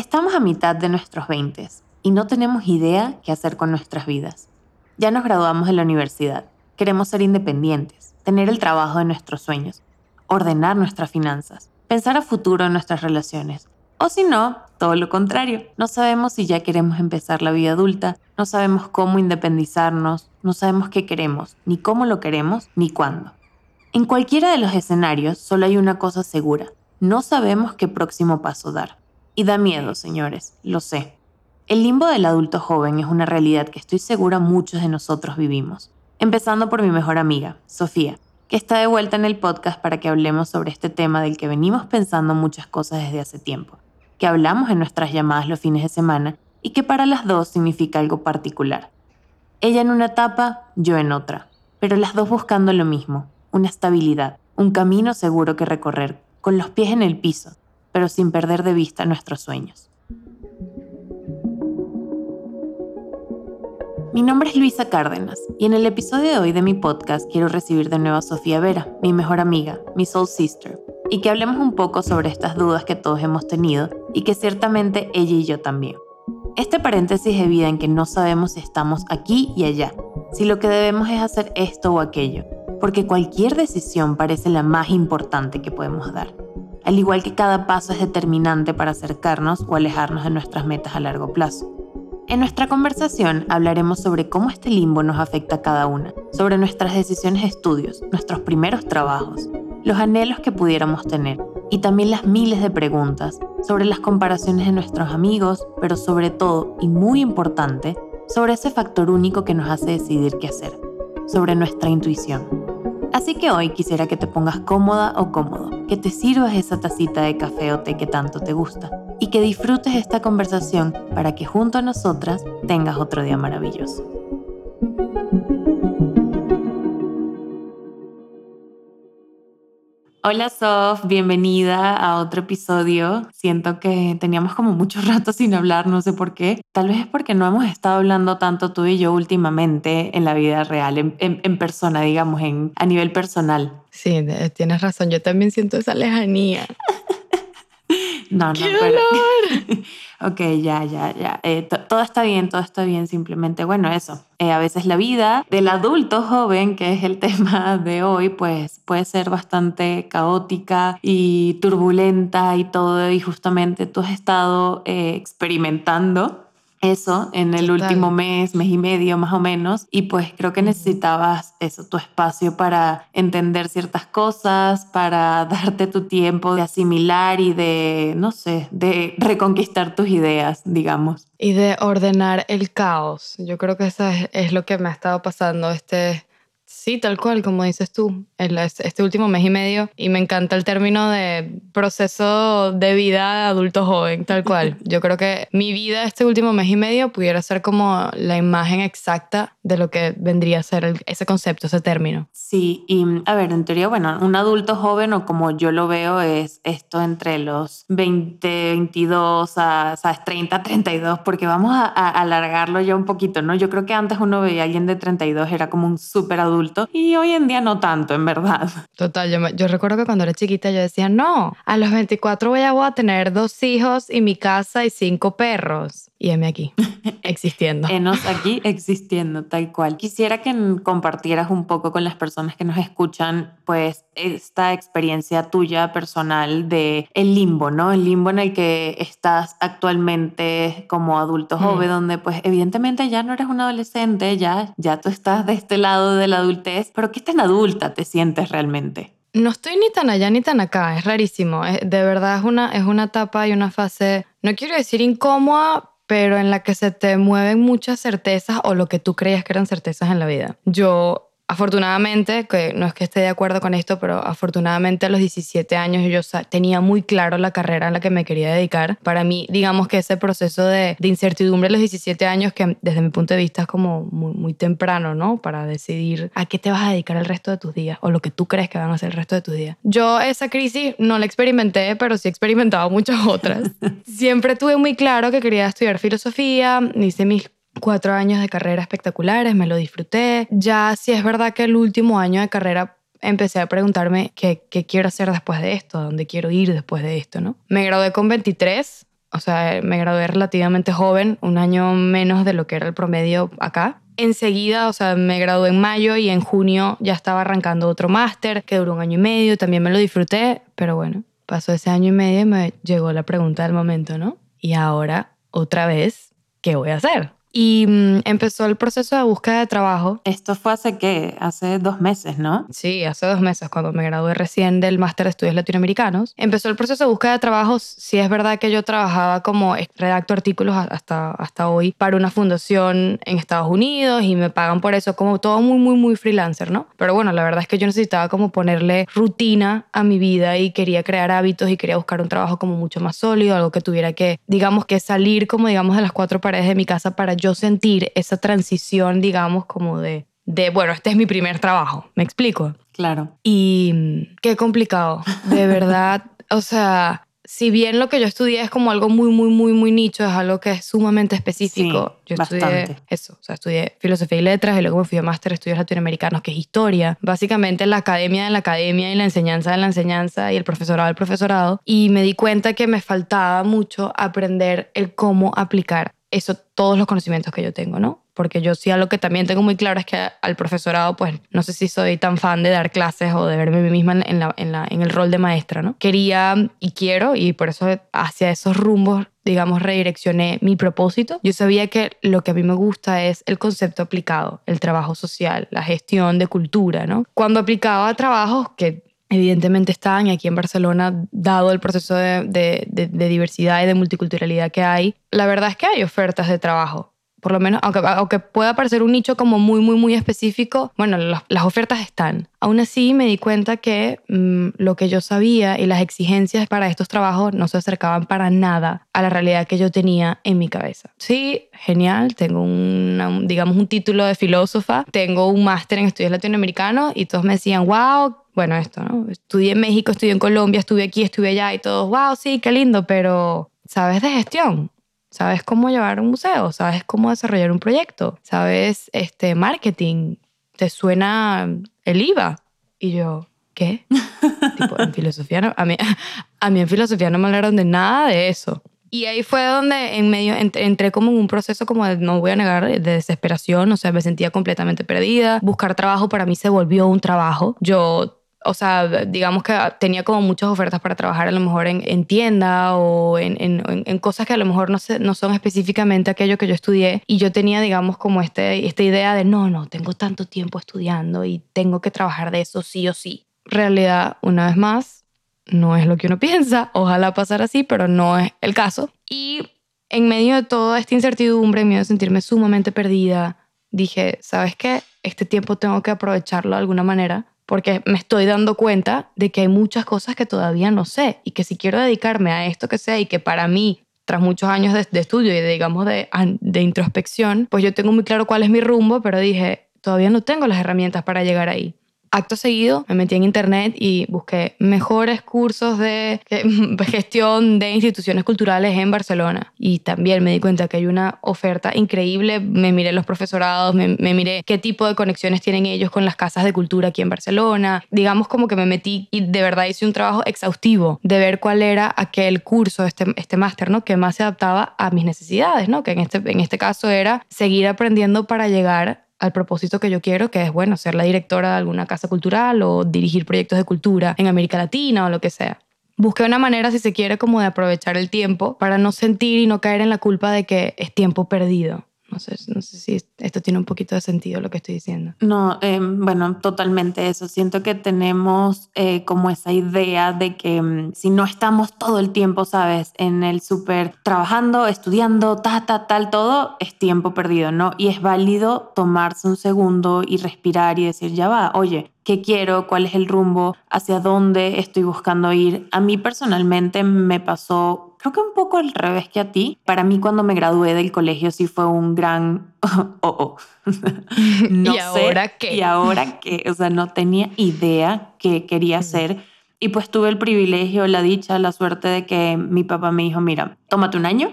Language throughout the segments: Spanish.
Estamos a mitad de nuestros 20 y no tenemos idea qué hacer con nuestras vidas. Ya nos graduamos de la universidad, queremos ser independientes, tener el trabajo de nuestros sueños, ordenar nuestras finanzas, pensar a futuro en nuestras relaciones. O si no, todo lo contrario, no sabemos si ya queremos empezar la vida adulta, no sabemos cómo independizarnos, no sabemos qué queremos, ni cómo lo queremos, ni cuándo. En cualquiera de los escenarios solo hay una cosa segura, no sabemos qué próximo paso dar. Y da miedo, señores, lo sé. El limbo del adulto joven es una realidad que estoy segura muchos de nosotros vivimos. Empezando por mi mejor amiga, Sofía, que está de vuelta en el podcast para que hablemos sobre este tema del que venimos pensando muchas cosas desde hace tiempo, que hablamos en nuestras llamadas los fines de semana y que para las dos significa algo particular. Ella en una etapa, yo en otra, pero las dos buscando lo mismo, una estabilidad, un camino seguro que recorrer, con los pies en el piso, pero sin perder de vista nuestros sueños. Mi nombre es Luisa Cárdenas y en el episodio de hoy de mi podcast quiero recibir de nuevo a Sofía Vera, mi mejor amiga, mi soul sister, y que hablemos un poco sobre estas dudas que todos hemos tenido y que ciertamente ella y yo también. Este paréntesis de vida en que no sabemos si estamos aquí y allá, si lo que debemos es hacer esto o aquello, porque cualquier decisión parece la más importante que podemos dar al igual que cada paso es determinante para acercarnos o alejarnos de nuestras metas a largo plazo. En nuestra conversación hablaremos sobre cómo este limbo nos afecta a cada una, sobre nuestras decisiones de estudios, nuestros primeros trabajos, los anhelos que pudiéramos tener y también las miles de preguntas sobre las comparaciones de nuestros amigos, pero sobre todo, y muy importante, sobre ese factor único que nos hace decidir qué hacer, sobre nuestra intuición. Así que hoy quisiera que te pongas cómoda o cómodo, que te sirvas esa tacita de café o té que tanto te gusta y que disfrutes esta conversación para que junto a nosotras tengas otro día maravilloso. Hola Sof, bienvenida a otro episodio. Siento que teníamos como mucho rato sin hablar, no sé por qué. Tal vez es porque no hemos estado hablando tanto tú y yo últimamente en la vida real, en, persona, digamos, en, a nivel personal. Sí, tienes razón, yo también siento esa lejanía. no, no, ¡Qué dolor! Ok, ya, ya, ya. Eh, todo está bien, todo está bien. Simplemente, bueno, eso. Eh, a veces la vida del adulto joven, que es el tema de hoy, pues puede ser bastante caótica y turbulenta y todo. Y justamente tú has estado eh, experimentando eso en el último mes, mes y medio más o menos, y pues creo que necesitabas eso, tu espacio para entender ciertas cosas, para darte tu tiempo de asimilar y de, no sé, de reconquistar tus ideas, digamos. Y de ordenar el caos. Yo creo que eso es, es lo que me ha estado pasando este, Sí, tal cual, como dices tú, este último mes y medio. Y me encanta el término de proceso de vida adulto joven, tal cual. Yo creo que mi vida este último mes y medio pudiera ser como la imagen exacta de lo que vendría a ser ese concepto, ese término. Sí, y a ver, en teoría, bueno, un adulto joven o como yo lo veo es esto entre los 20, 22 a, ¿sabes? 30, 32, porque vamos a, a alargarlo ya un poquito, ¿no? Yo creo que antes uno veía a alguien de 32, era como un súper adulto y hoy en día no tanto, en verdad. Total, yo, yo recuerdo que cuando era chiquita yo decía, no, a los 24 voy a, voy a tener dos hijos y mi casa y cinco perros. Y heme aquí, existiendo. Enos aquí existiendo, tal cual. Quisiera que compartieras un poco con las personas que nos escuchan, pues, esta experiencia tuya personal de el limbo, ¿no? El limbo en el que estás actualmente como adulto mm. joven, donde, pues, evidentemente ya no eres un adolescente, ya, ya tú estás de este lado de la adultez, pero ¿qué tan adulta te sientes realmente? No estoy ni tan allá ni tan acá, es rarísimo. De verdad es una, es una etapa y una fase, no quiero decir incómoda, pero en la que se te mueven muchas certezas o lo que tú creías que eran certezas en la vida. Yo afortunadamente, que no es que esté de acuerdo con esto, pero afortunadamente a los 17 años yo tenía muy claro la carrera en la que me quería dedicar. Para mí, digamos que ese proceso de, incertidumbre a los 17 años, que desde mi punto de vista es como muy, muy, temprano, ¿no? Para decidir a qué te vas a dedicar el resto de tus días o lo que tú crees que van a ser el resto de tus días. Yo esa crisis no la experimenté, pero sí he experimentado muchas otras. Siempre tuve muy claro que quería estudiar filosofía, hice mis cuatro años de carrera espectaculares, me lo disfruté. Ya si es verdad que el último año de carrera empecé a preguntarme qué, quiero hacer después de esto, dónde quiero ir después de esto, ¿no? Me gradué con 23, o sea, me gradué relativamente joven, un año menos de lo que era el promedio acá. Enseguida, o sea, me gradué en mayo y en junio ya estaba arrancando otro máster que duró un año y medio, también me lo disfruté, pero bueno, pasó ese año y medio y me llegó la pregunta del momento, ¿no? Y ahora, otra vez, ¿qué voy a hacer? Y mm, empezó el proceso de búsqueda de trabajo. Esto fue hace qué? Hace dos meses, ¿no? Sí, hace dos meses, cuando me gradué recién del máster de estudios latinoamericanos. Empezó el proceso de búsqueda de trabajo. Sí es verdad que yo trabajaba como redacto artículos hasta, hasta hoy para una fundación en Estados Unidos y me pagan por eso, como todo muy, muy, muy freelancer, ¿no? Pero bueno, la verdad es que yo necesitaba como ponerle rutina a mi vida y quería crear hábitos y quería buscar un trabajo como mucho más sólido, algo que tuviera que, digamos, que salir como, digamos, de las cuatro paredes de mi casa para yo sentir esa transición, digamos, como de, de, bueno, este es mi primer trabajo, ¿me explico? Claro. Y mm, qué complicado, de verdad, o sea, si bien lo que yo estudié es como algo muy, muy, muy, muy nicho, es algo que es sumamente específico. yo estudié eso, o sea, estudié filosofía y letras y luego me fui a máster de estudios latinoamericanos, que es historia. Básicamente la academia de la academia y la enseñanza de la enseñanza y el profesorado del profesorado. Y me di cuenta que me faltaba mucho aprender el cómo aplicar eso, todos los conocimientos que yo tengo, ¿no? Porque yo sí algo que también tengo muy claro es que al profesorado, pues no sé si soy tan fan de dar clases o de verme misma en, la, en, la, en el rol de maestra, ¿no? Quería y quiero, y por eso hacia esos rumbos digamos, redireccioné mi propósito. Yo sabía que lo que a mí me gusta es el concepto aplicado, el trabajo social, la gestión de cultura, ¿no? Cuando aplicaba trabajos que evidentemente están aquí en Barcelona, dado el proceso de, diversidad y de multiculturalidad que hay, la verdad es que hay ofertas de trabajo. Por lo menos, aunque, aunque pueda parecer un nicho como muy, muy, muy específico, bueno, las, ofertas están. Aún así, me di cuenta que mm, lo que yo sabía y las exigencias para estos trabajos no se acercaban para nada a la realidad que yo tenía en mi cabeza. Sí, genial, tengo un, digamos, un título de filósofa, tengo un máster en estudios latinoamericanos y todos me decían, wow, bueno, esto, ¿no? Estudié en México, estudié en Colombia, estuve aquí, estuve allá y todos, wow, sí, qué lindo, pero ¿sabes de gestión? ¿Sabes cómo llevar un museo? ¿Sabes cómo desarrollar un proyecto? ¿Sabes este marketing? ¿Te suena el IVA? Y yo, ¿qué? tipo, en filosofía no, a mí, a mí en filosofía no me hablaron de nada de eso. Y ahí fue donde en medio entré, como en un proceso como de, no voy a negar, de desesperación, o sea, me sentía completamente perdida. Buscar trabajo para mí se volvió un trabajo. Yo o sea, digamos que tenía como muchas ofertas para trabajar a lo mejor en, tienda o en, en, cosas que a lo mejor no, no son específicamente aquello que yo estudié. Y yo tenía, digamos, como este, esta idea de, no, no, tengo tanto tiempo estudiando y tengo que trabajar de eso sí o sí. Realidad, una vez más, no es lo que uno piensa. Ojalá pasara así, pero no es el caso. Y en medio de toda esta incertidumbre, en medio de sentirme sumamente perdida, dije, ¿sabes qué? Este tiempo tengo que aprovecharlo de alguna manera porque me estoy dando cuenta de que hay muchas cosas que todavía no sé y que si quiero dedicarme a esto que sé y que para mí tras muchos años de, estudio y de, digamos de, de introspección, pues yo tengo muy claro cuál es mi rumbo, pero dije, todavía no tengo las herramientas para llegar ahí. Acto seguido me metí en internet y busqué mejores cursos de gestión de instituciones culturales en Barcelona. Y también me di cuenta que hay una oferta increíble. Me miré los profesorados, me, miré qué tipo de conexiones tienen ellos con las casas de cultura aquí en Barcelona. Digamos como que me metí y de verdad hice un trabajo exhaustivo de ver cuál era aquel curso, este, este máster, ¿no? Que más se adaptaba a mis necesidades, ¿no? Que en este, en este caso era seguir aprendiendo para llegar al propósito que yo quiero, que es, bueno, ser la directora de alguna casa cultural o dirigir proyectos de cultura en América Latina o lo que sea. Busqué una manera, si se quiere, como de aprovechar el tiempo para no sentir y no caer en la culpa de que es tiempo perdido. No sé, no sé si esto tiene un poquito de sentido lo que estoy diciendo. No, em, bueno, totalmente eso. Siento que tenemos eh, como esa idea de que mm, si no estamos todo el tiempo, sabes, en el súper trabajando, estudiando, ta, ta, tal, todo, es tiempo perdido, ¿no? Y es válido tomarse un segundo y respirar y decir, ya va, oye, qué quiero, cuál es el rumbo, hacia dónde estoy buscando ir. A mí personalmente me pasó, creo que un poco al revés que a ti. Para mí cuando me gradué del colegio sí fue un gran... Oh, oh. no ¿Y ahora qué? Y ahora qué. O sea, no tenía idea qué quería hacer. Y pues tuve el privilegio, la dicha, la suerte de que mi papá me dijo, mira, tómate un año,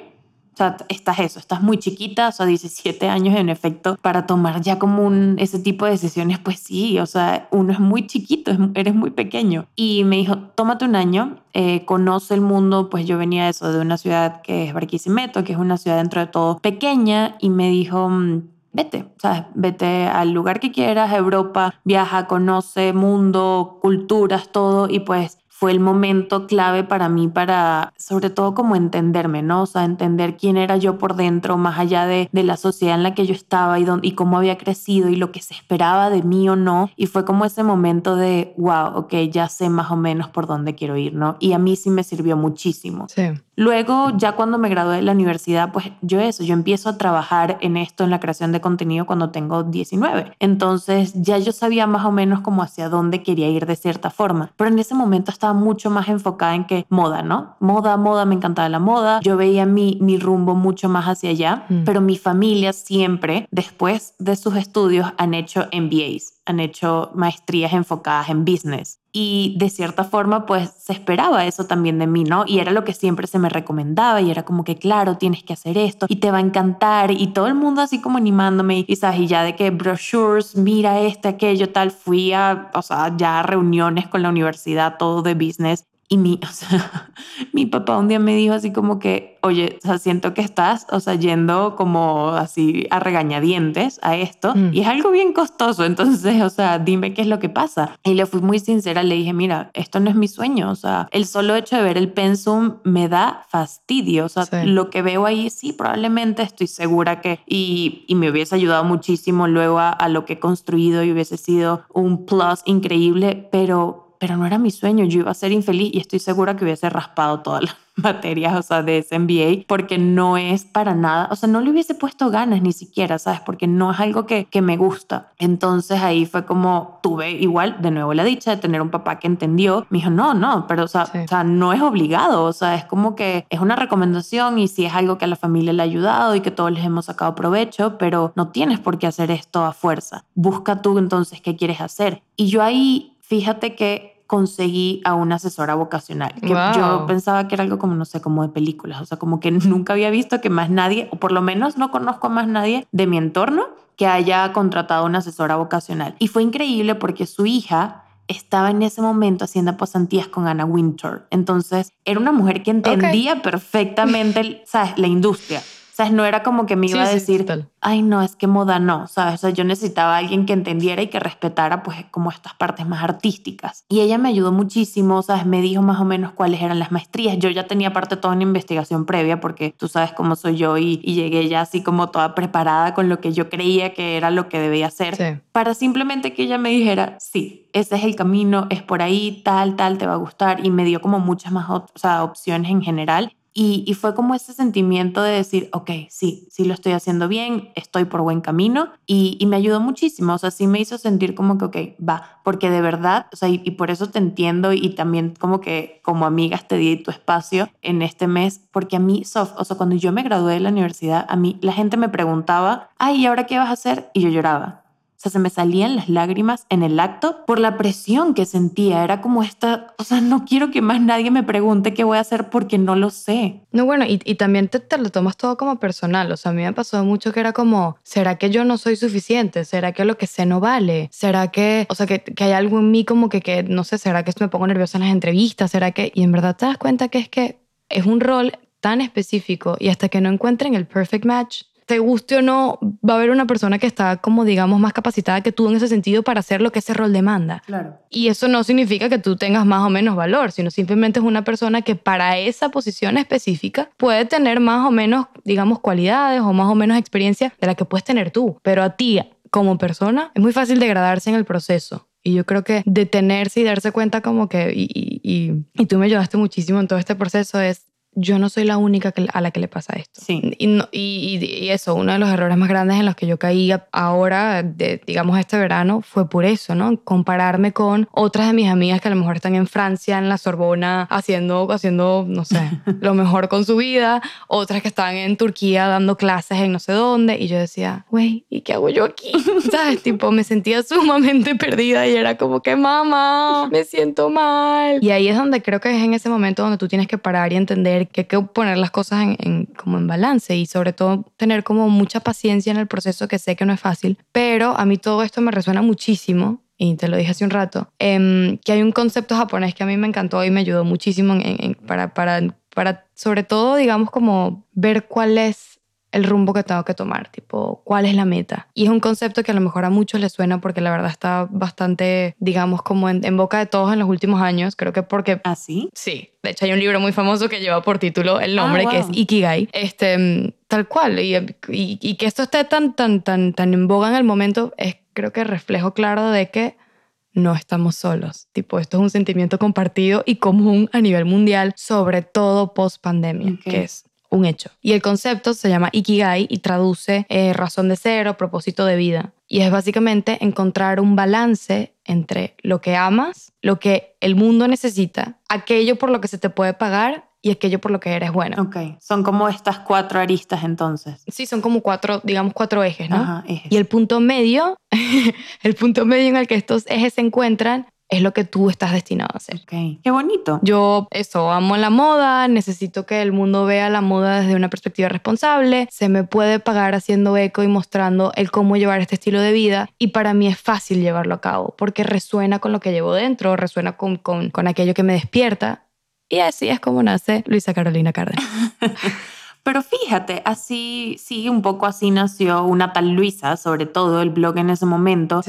O sea, estás eso, estás muy chiquita, o sea, 17 años en efecto, para tomar ya como un, ese tipo de decisiones, pues sí, o sea, uno es muy chiquito, eres muy pequeño. Y me dijo, tómate un año, eh, conoce el mundo, pues yo venía eso de una ciudad que es Barquisimeto, que es una ciudad dentro de todo pequeña, y me dijo, mm, vete, ¿sabes? Vete al lugar que quieras, Europa, viaja, conoce mundo, culturas, todo, y pues fue el momento clave para mí para, sobre todo como entenderme, ¿no? O sea, entender quién era yo por dentro, más allá de, de la sociedad en la que yo estaba y, dónde, y cómo había crecido y lo que se esperaba de mí o no. Y fue como ese momento de, wow, ok, ya sé más o menos por dónde quiero ir, ¿no? Y a mí sí me sirvió muchísimo. Sí. Luego, ya cuando me gradué de la universidad, pues yo eso, yo empiezo a trabajar en esto, en la creación de contenido cuando tengo 19. Entonces ya yo sabía más o menos como hacia dónde quería ir de cierta forma. Pero en ese momento estaba mucho más enfocada en que moda, ¿no? Moda, moda, me encantaba la moda. Yo veía mi, mi rumbo mucho más hacia allá. Mm. Pero mi familia siempre, después de sus estudios, han hecho MBAs han hecho maestrías enfocadas en business. Y de cierta forma, pues se esperaba eso también de mí, ¿no? Y era lo que siempre se me recomendaba y era como que, claro, tienes que hacer esto y te va a encantar. Y todo el mundo así como animándome y, ¿sabes? Y ya de que brochures, mira este, aquello, tal, fui a, o sea, ya reuniones con la universidad, todo de business. Y mi, o sea, mi papá un día me dijo así como que, oye, o sea, siento que estás, o sea, yendo como así a regañadientes a esto Mm. y es algo bien costoso, entonces, o sea, dime qué es lo que pasa. Y le fui muy sincera, le dije, mira, esto no es mi sueño, o sea, el solo hecho de ver el pensum me da fastidio, o sea, Sí. lo que veo ahí sí, probablemente estoy segura que, y, y me hubiese ayudado muchísimo luego a, a lo que he construido y hubiese sido un plus increíble, pero pero no era mi sueño, yo iba a ser infeliz y estoy segura que hubiese raspado todas las materias, o sea, de ese MBA, porque no es para nada, o sea, no le hubiese puesto ganas ni siquiera, ¿sabes? Porque no es algo que, que me gusta. Entonces ahí fue como, tuve igual, de nuevo la dicha de tener un papá que entendió, me dijo, no, no, pero o sea, Sí. o sea, no es obligado, o sea, es como que es una recomendación y si es algo que a la familia le ha ayudado y que todos les hemos sacado provecho, pero no tienes por qué hacer esto a fuerza. Busca tú entonces qué quieres hacer. Y yo ahí fíjate que conseguí a una asesora vocacional, que Wow. yo pensaba que era algo como, no sé, como de películas, o sea, como que nunca había visto que más nadie, o por lo menos no conozco a más nadie de mi entorno que haya contratado una asesora vocacional. Y fue increíble porque su hija estaba en ese momento haciendo pasantías con Anna Wintour. Entonces, era una mujer que entendía perfectamente, ¿sabes? La industria. ¿Sabes? No era como que me iba Sí, a sí, decir, total. ay, no, es que moda no, ¿sabes? O sea, yo necesitaba a alguien que entendiera y que respetara, pues, como estas partes más artísticas. Y ella me ayudó muchísimo, ¿sabes? Me dijo más o menos cuáles eran las maestrías. Yo ya tenía parte toda una investigación previa, porque tú sabes cómo soy yo y, y llegué ya así como toda preparada con lo que yo creía que era lo que debía hacer Sí. para simplemente que ella me dijera, sí, ese es el camino, es por ahí, tal, tal, te va a gustar. Y me dio como muchas más op- o sea, opciones en general. Y, fue como ese sentimiento de decir, ok, sí, sí lo estoy haciendo bien, estoy por buen camino. Y, me ayudó muchísimo, o sea, sí me hizo sentir como que, ok, va, porque de verdad, o sea, y, y por eso te entiendo y, también como que como amigas te di tu espacio en este mes, porque a mí, Sof, o sea, cuando yo me gradué de la universidad, a mí la gente me preguntaba, ay, ¿y ahora qué vas a hacer? Y yo lloraba. O sea, se me salían las lágrimas en el acto por la presión que sentía. Era como esta, o sea, no quiero que más nadie me pregunte qué voy a hacer porque no lo sé. No, bueno, y, y también te, lo tomas todo como personal. O sea, a mí me pasó mucho que era como, ¿será que yo no soy suficiente? ¿Será que lo que sé no vale? ¿Será que, o sea, que, que hay algo en mí como que, que, no sé, ¿será que me pongo nerviosa en las entrevistas? ¿Será que...? Y en verdad te das cuenta que es que es un rol tan específico y hasta que no encuentren el perfect match, te guste o no, va a haber una persona que está como, digamos, más capacitada que tú en ese sentido para hacer lo que ese rol demanda. Claro. Y eso no significa que tú tengas más o menos valor, sino simplemente es una persona que para esa posición específica puede tener más o menos, digamos, cualidades o más o menos experiencia de la que puedes tener tú. Pero a ti, como persona, es muy fácil degradarse en el proceso. Y yo creo que detenerse y darse cuenta como que, y, y, y, y tú me ayudaste muchísimo en todo este proceso, es yo no soy la única a la que le pasa esto. Sí. Y, no- y, y- eso, uno de los errores más grandes en los que yo caí ahora, de, digamos este verano, fue por eso, ¿no? Compararme con otras de mis amigas que a lo mejor están en Francia, en la Sorbona, haciendo, haciendo no sé, lo mejor con su vida, otras que están en Turquía dando clases en no sé dónde, y yo decía, güey, ¿y qué hago yo aquí? ¿Sabes? Tipo, me sentía sumamente perdida y era como que, mamá, me siento mal. Y ahí es donde creo que es en ese momento donde tú tienes que parar y entender que hay que poner las cosas en, en- como en balance y sobre todo tener como mucha paciencia en el proceso que sé que no es fácil. Pero a mí todo esto me resuena muchísimo y te lo dije hace un rato, em, que hay un concepto japonés que a mí me encantó y me ayudó muchísimo en- para, para, para, sobre todo, digamos, como ver cuál es el rumbo que tengo que tomar, tipo, cuál es la meta. Y es un concepto que a lo mejor a muchos les suena porque la verdad está bastante, digamos, como en, en boca de todos en los últimos años. Creo que porque ¿Así? Sí, de hecho hay un libro muy famoso que lleva por título el nombre, Ah, que es. Ikigai. Este, tal cual. Y, y- y que esto esté tan, tan, tan, tan en boga en el momento es creo que reflejo claro de que no estamos solos. Tipo, esto es un sentimiento compartido y común a nivel mundial, sobre todo post pandemia, que es un hecho. Y el concepto se llama Ikigai y traduce eh, razón de ser o propósito de vida. Y es básicamente encontrar un balance entre lo que amas, lo que el mundo necesita, aquello por lo que se te puede pagar y aquello por lo que eres bueno. Ok. Son como estas cuatro aristas entonces. Sí, son como cuatro, digamos, cuatro ejes, ¿no? Ajá, ejes. Y el punto medio, el punto medio en el que estos ejes se encuentran es lo que tú estás destinado a hacer. Ok. Qué bonito. Yo, eso, amo la moda, necesito que el mundo vea la moda desde una perspectiva responsable, se me puede pagar haciendo eco y mostrando el cómo llevar este estilo de vida y para mí es fácil llevarlo a cabo porque resuena con lo que llevo dentro, resuena con, con, con aquello que me despierta y así es como nace Luisa Carolina Cárdenas. Pero fíjate, así, sí, un poco así nació una tal Luisa, sobre todo el blog en ese momento.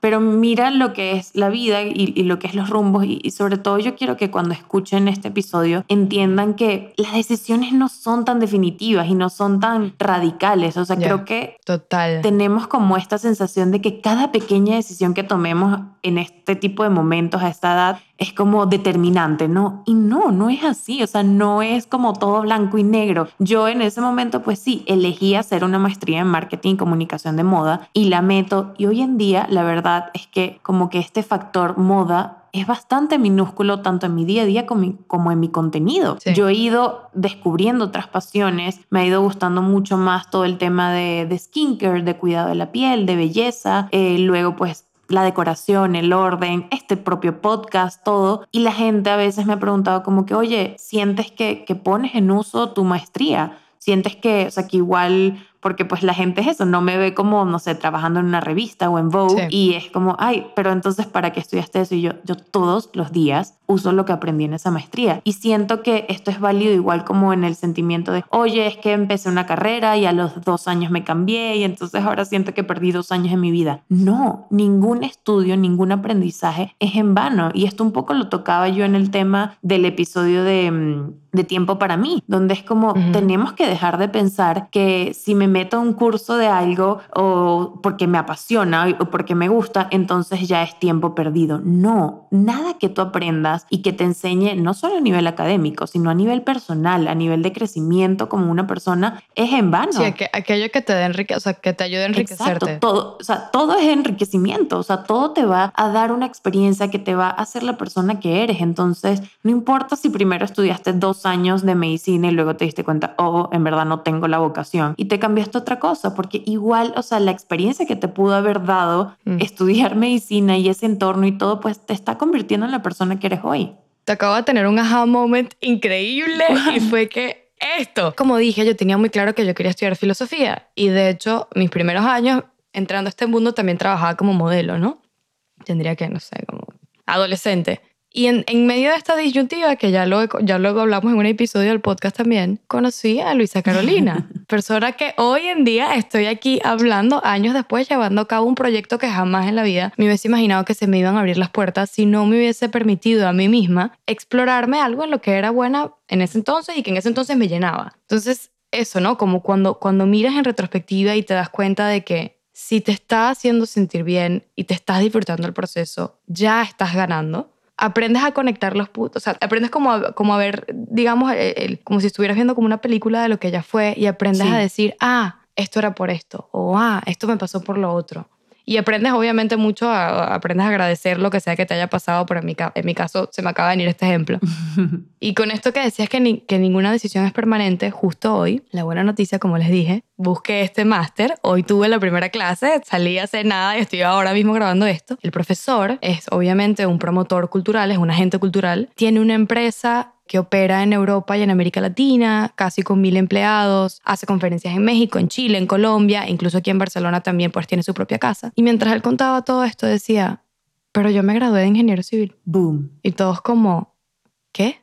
Pero mira lo que es la vida y, y lo que es los rumbos y, y sobre todo yo quiero que cuando escuchen este episodio entiendan que las decisiones no son tan definitivas y no son tan radicales. O sea, creo que Total. tenemos como esta sensación de que cada pequeña decisión que tomemos en este tipo de momentos a esta edad es como determinante, ¿no? Y no, no es así, o sea, no es como todo blanco y negro. Yo en ese momento, pues sí, elegí hacer una maestría en marketing y comunicación de moda y la meto y hoy en día la verdad es que como que este factor moda es bastante minúsculo tanto en mi día a día como, en mi contenido. Sí. Yo he ido descubriendo otras pasiones, me ha ido gustando mucho más todo el tema de, de skincare, de cuidado de la piel, de belleza, eh, luego pues la decoración, el orden, este propio podcast, todo. Y la gente a veces me ha preguntado como que, oye, ¿sientes que, que pones en uso tu maestría? ¿Sientes que, o sea, que igual, porque pues la gente es eso, no me ve como, no sé, trabajando en una revista o en Vogue Sí. y es como, ay, pero entonces, ¿para qué estudiaste eso? Y yo, yo todos los días uso lo que aprendí en esa maestría. Y siento que esto es válido igual como en el sentimiento de, oye, es que empecé una carrera y a los dos años me cambié y entonces ahora siento que perdí dos años en mi vida. No, ningún estudio, ningún aprendizaje es en vano. Y esto un poco lo tocaba yo en el tema del episodio de... mm, de tiempo para mí, donde es como Ujú. tenemos que dejar de pensar que si me meto a un curso de algo o porque me apasiona o porque me gusta, entonces ya es tiempo perdido. No, nada que tú aprendas y que te enseñe no solo a nivel académico, sino a nivel personal, a nivel de crecimiento como una persona, es en vano. Sí, aqu- aquello que te dé enrique, o sea, que te ayude a enriquecerte. Exacto, todo, o sea, todo es enriquecimiento, o sea, todo te va a dar una experiencia que te va a hacer la persona que eres. Entonces, no importa si primero estudiaste dos años de medicina y luego te diste cuenta, oh, en verdad no tengo la vocación y te cambiaste a otra cosa, porque igual, o sea, la experiencia que te pudo haber dado Mm. estudiar medicina y ese entorno y todo, pues te está convirtiendo en la persona que eres hoy. te acabo de tener un aha moment increíble y fue que esto, como dije, yo tenía muy claro que yo quería estudiar filosofía y de hecho mis primeros años entrando a este mundo también trabajaba como modelo, ¿no? Tendría que, no sé, como adolescente. Y en, en medio de esta disyuntiva, que ya luego, ya luego hablamos en un episodio del podcast también, conocí a Luisa Carolina, persona que hoy en día estoy aquí hablando, años después, llevando a cabo un proyecto que jamás en la vida me hubiese imaginado que se me iban a abrir las puertas si no me hubiese permitido a mí misma explorarme algo en lo que era buena en ese entonces y que en ese entonces me llenaba. Entonces, eso, ¿no? Como cuando, cuando miras en retrospectiva y te das cuenta de que si te está haciendo sentir bien y te estás disfrutando el proceso, ya estás ganando. Aprendes a conectar los puntos, o sea, aprendes como a, como a ver, digamos, el- el- como si estuvieras viendo como una película de lo que ya fue y aprendes Sí. a decir, ah, esto era por esto, o ah, esto me pasó por lo otro. Y aprendes obviamente mucho, a, a- aprendes a agradecer lo que sea que te haya pasado, pero en mi, ca- en mi caso se me acaba de venir este ejemplo. Y con esto que decías que, ni- que ninguna decisión es permanente, justo hoy, la buena noticia, como les dije, busqué este máster. Hoy tuve la primera clase, salí hace nada y estoy ahora mismo grabando esto. El profesor es obviamente un promotor cultural, es un agente cultural, tiene una empresa que opera en Europa y en América Latina, casi con mil empleados, hace conferencias en México, en Chile, en Colombia, incluso aquí en Barcelona también pues tiene su propia casa. Y mientras él contaba todo esto decía, pero yo me gradué de ingeniero civil. Boom. Y todos como, ¿qué?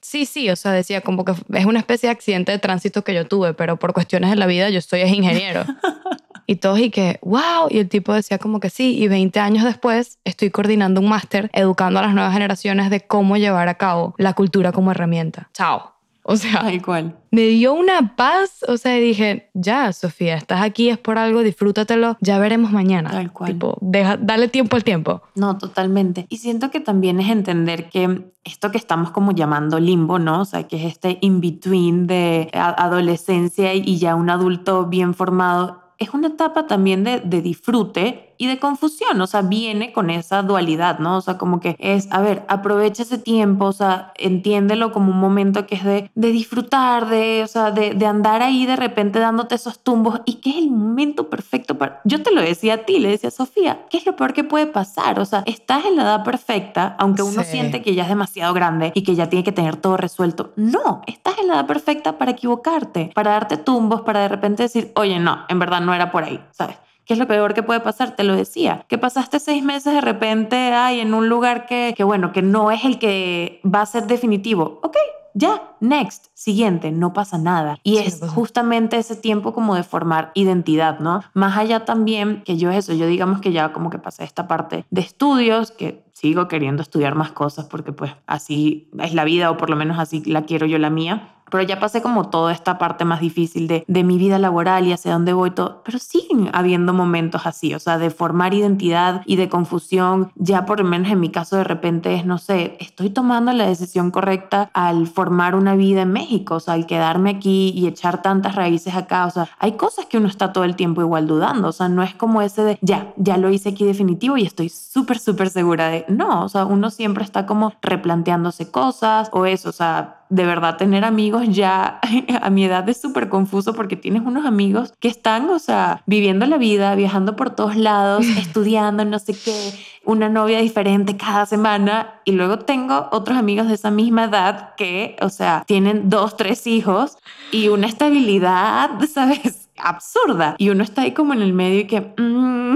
Sí, sí, o sea, decía como que es una especie de accidente de tránsito que yo tuve, pero por cuestiones de la vida yo estoy ingeniero. y todos y que, wow, y el tipo decía como que sí, y 20 años después estoy coordinando un máster educando a las nuevas generaciones de cómo llevar a cabo la cultura como herramienta. Chao. O sea, Tal cual. me dio una paz, o sea, dije, ya, Sofía, estás aquí, es por algo, disfrútatelo, ya veremos mañana. Tal cual. Tipo, deja, dale tiempo al tiempo. No, totalmente. Y siento que también es entender que esto que estamos como llamando limbo, ¿no? O sea, que es este in-between de adolescencia y ya un adulto bien formado, es una etapa también de, disfrute y de confusión, o sea, viene con esa dualidad, ¿no? O sea, como que es, a ver, aprovecha ese tiempo, o sea, entiéndelo como un momento que es de, de disfrutar, de, o sea, de, de andar ahí de repente dándote esos tumbos y que es el momento perfecto para... Yo te lo decía a ti, le decía a Sofía, ¿qué es lo peor que puede pasar? O sea, estás en la edad perfecta, aunque uno Sí. siente que ya es demasiado grande y que ya tiene que tener todo resuelto. No, estás en la edad perfecta para equivocarte, para darte tumbos, para de repente decir, oye, no, en verdad no era por ahí, ¿sabes? ¿Qué es lo peor que puede pasar? Te lo decía. Que pasaste seis meses de repente ay, en un lugar que, que, bueno, que no es el que va a ser definitivo. Ok, ya, next, siguiente, no pasa nada. Y Sí, es justamente ese tiempo como de formar identidad, ¿no? Más allá también que yo eso, yo digamos que ya como que pasé esta parte de estudios, que sigo queriendo estudiar más cosas porque pues así es la vida o por lo menos así la quiero yo la mía. Pero ya pasé como toda esta parte más difícil de, de mi vida laboral y hacia dónde voy todo. Pero siguen habiendo momentos así, o sea, de formar identidad y de confusión. Ya por lo menos en mi caso de repente es, no sé, estoy tomando la decisión correcta al formar una vida en México, o sea, al quedarme aquí y echar tantas raíces acá. O sea, hay cosas que uno está todo el tiempo igual dudando. O sea, no es como ese de, ya, ya lo hice aquí definitivo y estoy súper, súper segura de, no, o sea, uno siempre está como replanteándose cosas o eso, o sea, de verdad tener amigos ya a mi edad es súper confuso porque tienes unos amigos que están, o sea, viviendo la vida, viajando por todos lados, estudiando, no sé qué, una novia diferente cada semana y luego tengo otros amigos de esa misma edad que, o sea, tienen dos, tres hijos y una estabilidad, ¿sabes? Absurda. Y uno está ahí como en el medio y que, mm,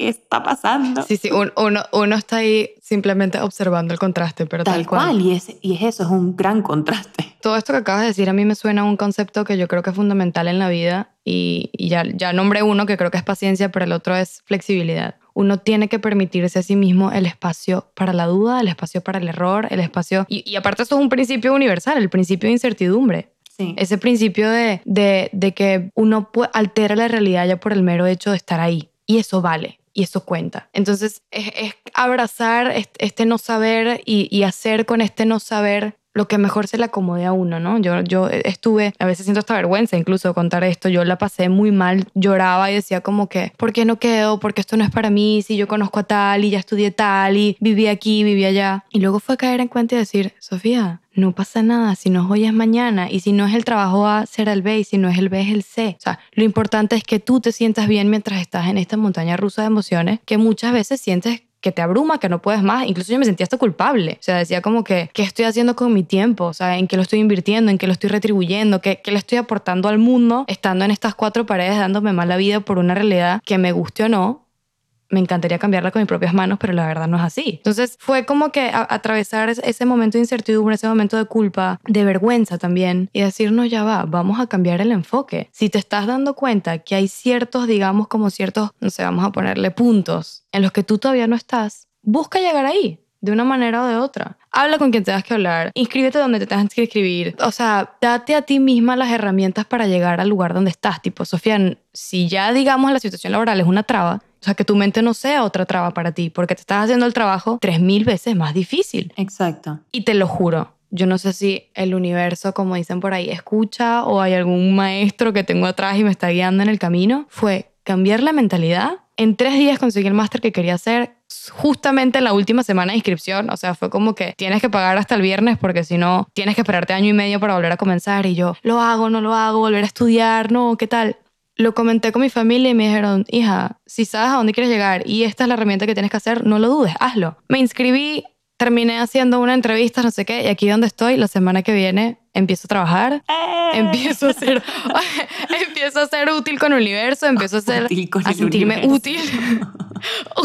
¿qué está pasando? Sí, sí, un- uno, uno está ahí simplemente observando el contraste, pero tal, Tal cual, y es, y es eso, es un gran contraste. Todo esto que acabas de decir a mí me suena a un concepto que yo creo que es fundamental en la vida y, y ya, ya nombré uno que creo que es paciencia, pero el otro es flexibilidad. Uno tiene que permitirse a sí mismo el espacio para la duda, el espacio para el error, el espacio... Y, y aparte eso es un principio universal, el principio de incertidumbre. Sí. Ese principio de, de, de que uno altera la realidad ya por el mero hecho de estar ahí. Y eso vale. Y eso cuenta. Entonces, es, abrazar este, no saber y hacer con este no saber lo que mejor se le acomode a uno, ¿no? Yo, yo estuve, a veces siento esta vergüenza incluso contar esto, yo la pasé muy mal, lloraba y decía como que, ¿por qué no quedo? Porque esto no es para mí, si yo conozco a tal y ya estudié tal y viví aquí, viví allá. Y luego fue caer en cuenta y decir, Sofía, no pasa nada, si no es hoy es mañana y si no es el trabajo A será el B y si no es el B es el C. O sea, lo importante es que tú te sientas bien mientras estás en esta montaña rusa de emociones que muchas veces sientes que te abruma, que no puedes más. Incluso yo me sentía hasta culpable. O sea, decía como que, ¿qué estoy haciendo con mi tiempo? O sea, ¿en qué lo estoy invirtiendo? ¿En qué lo estoy retribuyendo? ¿Qué, qué le estoy aportando al mundo estando en estas cuatro paredes dándome mala vida por una realidad que me guste o no? Me encantaría cambiarla con mis propias manos, pero la verdad no es así. Entonces fue como que a- atravesar ese- momento de incertidumbre, ese momento de culpa, de vergüenza también, y decir, no, ya va, vamos a cambiar el enfoque. Si te estás dando cuenta que hay ciertos, digamos, como ciertos, no sé, vamos a ponerle puntos en los que tú todavía no estás, busca llegar ahí. De una manera o de otra. Habla con quien tengas que hablar. Inscríbete donde te tengas que inscribir. O sea, date a ti misma las herramientas para llegar al lugar donde estás. Tipo, Sofía, si ya digamos la situación laboral es una traba, o sea, que tu mente no sea otra traba para ti, porque te estás haciendo el trabajo tres mil veces más difícil. Exacto. Y te lo juro, yo no sé si el universo, como dicen por ahí, escucha o hay algún maestro que tengo atrás y me está guiando en el camino. Fue cambiar la mentalidad. En tres días conseguí el máster que quería hacer justamente en la última semana de inscripción. O sea, fue como que tienes que pagar hasta el viernes porque si no, tienes que esperarte año y medio para volver a comenzar. Y yo, lo hago, no lo hago, volver a estudiar, no, ¿qué tal? Lo comenté con mi familia y me dijeron, hija, si sabes a dónde quieres llegar y esta es la herramienta que tienes que hacer, no lo dudes, hazlo. Me inscribí terminé haciendo una entrevista, no sé qué, y aquí donde estoy, la semana que viene empiezo a trabajar, ¡Eh! empiezo a ser, empiezo a ser útil con el universo, empiezo a, ser, a sentirme universo. útil,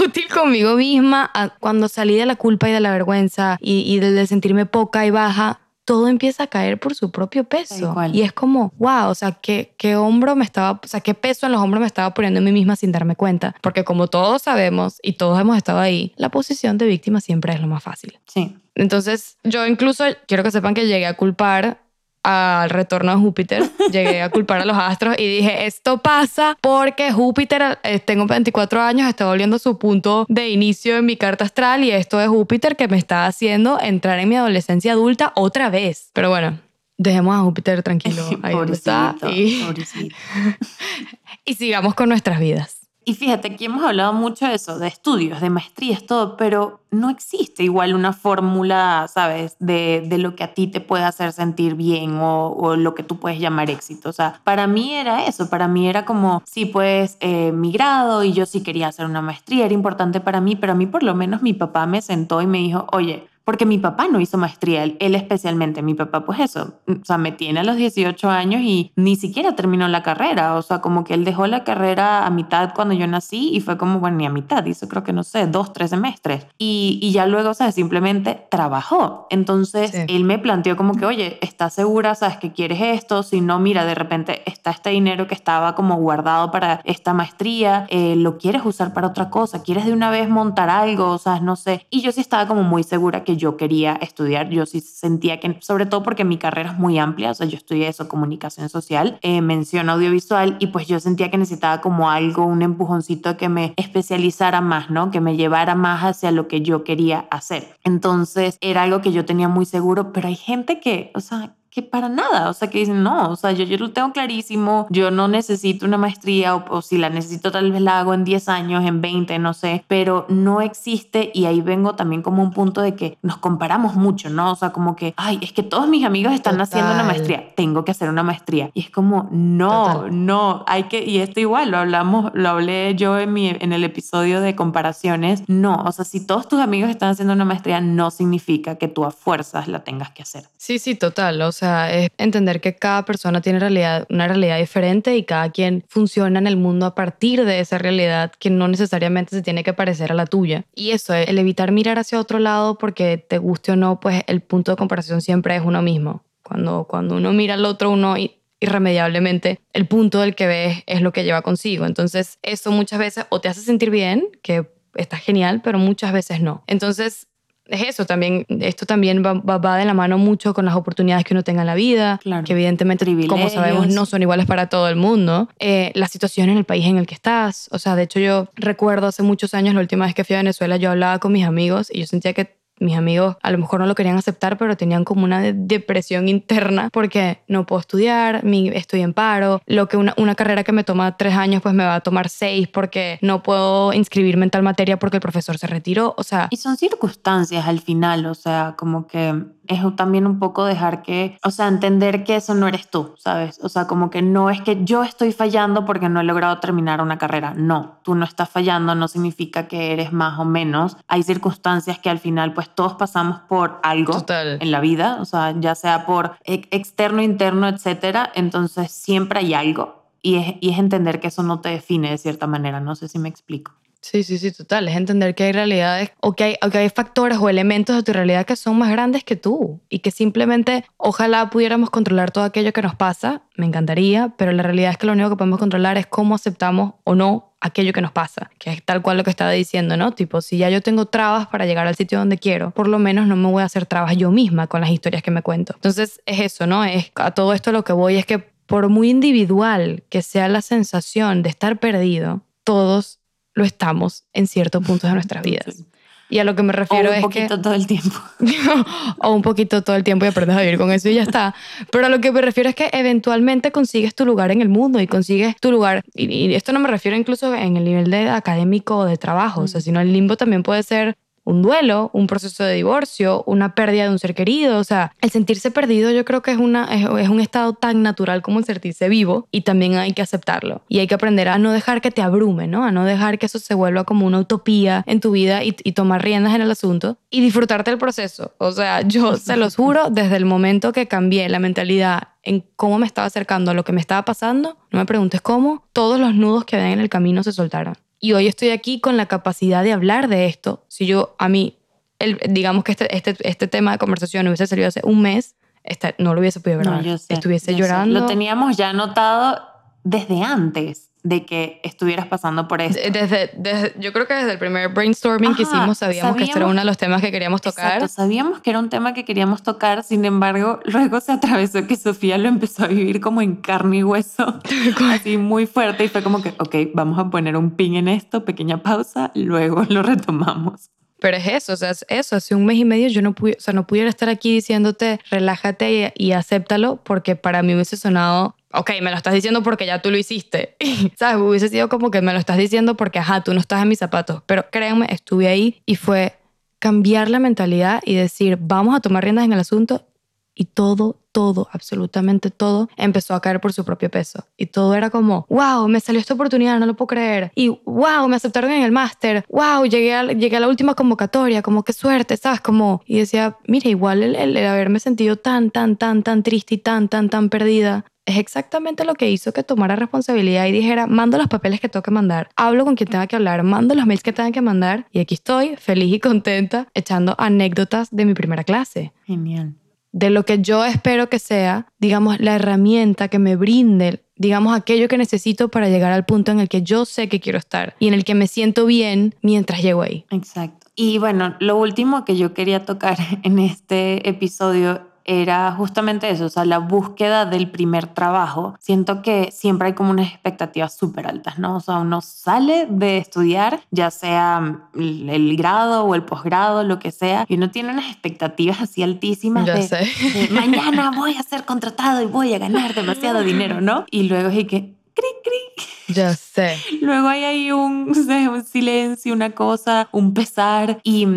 útil conmigo misma. A- Cuando salí de la culpa y de la vergüenza y, y del de sentirme poca y baja, todo empieza a caer por su propio peso. Y es como, wow, o sea, ¿qué, qué hombro me estaba, o sea, qué peso en los hombros me estaba poniendo a mí misma sin darme cuenta. Porque como todos sabemos y todos hemos estado ahí, la posición de víctima siempre es lo más fácil. Sí. Entonces, yo incluso quiero que sepan que llegué a culpar al retorno de Júpiter, llegué a culpar a los astros y dije, esto pasa porque Júpiter, eh, tengo 24 años, está volviendo su punto de inicio en mi carta astral y esto es Júpiter que me está haciendo entrar en mi adolescencia adulta otra vez. Pero bueno, dejemos a Júpiter tranquilo ahí donde está Pobrecito, y, pobrecito. y sigamos con nuestras vidas. Y fíjate, aquí hemos hablado mucho de eso, de estudios, de maestrías, todo, pero no existe igual una fórmula, ¿sabes?, de, de lo que a ti te puede hacer sentir bien o, lo que tú puedes llamar éxito. O sea, para mí era eso, para mí era como, sí, pues, eh, mi grado y yo sí quería hacer una maestría, era importante para mí, pero a mí por lo menos mi papá me sentó y me dijo, oye, porque mi papá no hizo maestría, él, él especialmente, mi papá pues eso, o sea, me tiene a los 18 años y ni siquiera terminó la carrera, o sea, como que él dejó la carrera a mitad cuando yo nací y fue como, bueno, ni a mitad, hizo creo que no sé, dos, tres semestres. Y, y ya luego, o sea, simplemente trabajó. Entonces, Sí. él me planteó como que, oye, ¿estás segura, sabes que quieres esto? Si no, mira, de repente está este dinero que estaba como guardado para esta maestría, eh, lo quieres usar para otra cosa, quieres de una vez montar algo, o sea, no sé. Y yo sí estaba como muy segura que yo quería estudiar, yo sí sentía que, sobre todo porque mi carrera es muy amplia, o sea, yo estudié eso, comunicación social, eh, mención audiovisual, y pues yo sentía que necesitaba como algo, un empujoncito que me especializara más, ¿no? Que me llevara más hacia lo que yo quería hacer. Entonces, era algo que yo tenía muy seguro, pero hay gente que, o sea, que para nada, o sea, que dicen, no, o sea, yo, yo lo tengo clarísimo, yo no necesito una maestría o, o si la necesito tal vez la hago en 10 años, en 20, no sé, pero no existe y ahí vengo también como un punto de que nos comparamos mucho, ¿no? O sea, como que, ay, es que todos mis amigos están haciendo una maestría, tengo que hacer una maestría. Y es como, no, Total. no, hay que, y esto igual, lo hablamos, lo hablé yo en, mi, en el episodio de comparaciones, no, o sea, si todos tus amigos están haciendo una maestría, no significa que tú a fuerzas la tengas que hacer. Sí, sí, total. O sea, es entender que cada persona tiene realidad, una realidad diferente y cada quien funciona en el mundo a partir de esa realidad que no necesariamente se tiene que parecer a la tuya. Y eso, el evitar mirar hacia otro lado porque te guste o no, pues el punto de comparación siempre es uno mismo. Cuando, cuando uno mira al otro, uno irremediablemente el punto del que ves es lo que lleva consigo. Entonces, eso muchas veces o te hace sentir bien, que está genial, pero muchas veces no. Entonces, es eso también, esto también va, va, va de la mano mucho con las oportunidades que uno tenga en la vida, Claro. que evidentemente, como sabemos, no son iguales para todo el mundo, eh, la situación en el país en el que estás, o sea, de hecho yo recuerdo hace muchos años, la última vez que fui a Venezuela, yo hablaba con mis amigos y yo sentía que mis amigos a lo mejor no lo querían aceptar, pero tenían como una de- depresión interna porque no puedo estudiar, estoy en paro, lo que una, una carrera que me toma tres años pues me va a tomar seis porque no puedo inscribirme en tal materia porque el profesor se retiró, o sea, Y son circunstancias al final, o sea, como que es también un poco dejar que, o sea, entender que eso no eres tú, ¿sabes? O sea, como que no es que yo estoy fallando porque no he logrado terminar una carrera. No, tú no estás fallando, no significa que eres más o menos. Hay circunstancias que al final, pues todos pasamos por algo Total. en la vida, o sea, ya sea por ex- externo, interno, etcétera. Entonces siempre hay algo. Y es, y es entender que eso no te define de cierta manera. No sé si me explico. Sí, sí, sí, total. Es entender que hay realidades o que hay, o que hay factores o elementos de tu realidad que son más grandes que tú y que simplemente ojalá pudiéramos controlar todo aquello que nos pasa, me encantaría, pero la realidad es que lo único que podemos controlar es cómo aceptamos o no aquello que nos pasa, que es tal cual lo que estaba diciendo, ¿no? Tipo, si ya yo tengo trabas para llegar al sitio donde quiero, por lo menos no me voy a hacer trabas yo misma con las historias que me cuento. Entonces es eso, ¿no? Es a todo esto lo que voy es que por muy individual que sea la sensación de estar perdido, todos lo estamos en ciertos puntos de nuestras vidas. Y a lo que me O refiero un es poquito que... todo el tiempo. o un poquito todo el tiempo y aprendes a vivir con eso y ya está. Pero a lo que me refiero es que eventualmente consigues tu lugar en el mundo y consigues tu lugar. Y, y esto no me refiero incluso en el nivel de académico o de trabajo, o sea, sino el limbo también puede ser un duelo, un proceso de divorcio, una pérdida de un ser querido. O sea, el sentirse perdido yo creo que es, una, es, un estado tan natural como el sentirse vivo y también hay que aceptarlo. Y hay que aprender a no dejar que te abrume, ¿no? A no dejar que eso se vuelva como una utopía en tu vida y, tomar riendas en el asunto y disfrutarte del proceso. O sea, yo se los juro, desde el momento que cambié la mentalidad en cómo me estaba acercando a lo que me estaba pasando, no me preguntes cómo, todos los nudos que había en el camino se soltaron. Y hoy estoy aquí con la capacidad de hablar de esto. Si yo, a mí, el, digamos que este, este, este tema de conversación hubiese salido hace un mes, no lo hubiese podido grabar. Estuviese llorando. Lo teníamos ya anotado desde antes de que estuvieras pasando por esto. Desde, desde, yo creo que desde el primer brainstorming que hicimos sabíamos, que este era uno de los temas que queríamos tocar. Exacto, sabíamos que era un tema que queríamos tocar, sin embargo, luego se atravesó que Sofía lo empezó a vivir como en carne y hueso, así muy fuerte y fue como que, ok, vamos a poner un pin en esto, pequeña pausa, luego lo retomamos. Pero es eso, o sea, es eso. Hace un mes y medio yo no, pude, o sea, no pudiera estar aquí diciéndote relájate y, y acéptalo porque para mí hubiese sonado ok, me lo estás diciendo porque ya tú lo hiciste. ¿Sabes? Hubiese sido como que me lo estás diciendo porque, ajá, tú no estás en mis zapatos. Pero créanme, estuve ahí y fue cambiar la mentalidad y decir, vamos a tomar riendas en el asunto y todo, todo, absolutamente todo empezó a caer por su propio peso. Y todo era como, wow, me salió esta oportunidad, no lo puedo creer. Y wow, me aceptaron en el máster. Wow, llegué a, llegué a la última convocatoria, como qué suerte, ¿sabes? Como, y decía, mira, igual el, el haberme sentido tan, tan, tan, tan triste y tan, tan, tan perdida es exactamente lo que hizo que tomara responsabilidad y dijera, mando los papeles que tengo que mandar, hablo con quien tenga que hablar, mando los mails que tenga que mandar y aquí estoy, feliz y contenta, echando anécdotas de mi primera clase. Genial. De lo que yo espero que sea, digamos, la herramienta que me brinde, digamos, aquello que necesito para llegar al punto en el que yo sé que quiero estar y en el que me siento bien mientras llego ahí. Exacto. Y bueno, lo último que yo quería tocar en este episodio era justamente eso, o sea, la búsqueda del primer trabajo. Siento que siempre hay como unas expectativas súper altas, ¿no? O sea, uno sale de estudiar, ya sea el grado o el posgrado, lo que sea, y uno tiene unas expectativas así altísimas de, mañana voy a ser contratado y voy a ganar demasiado dinero, ¿no? Y luego es que, cri, cri. Ya sé. Luego hay ahí un, un, silencio, una cosa, un pesar. Y,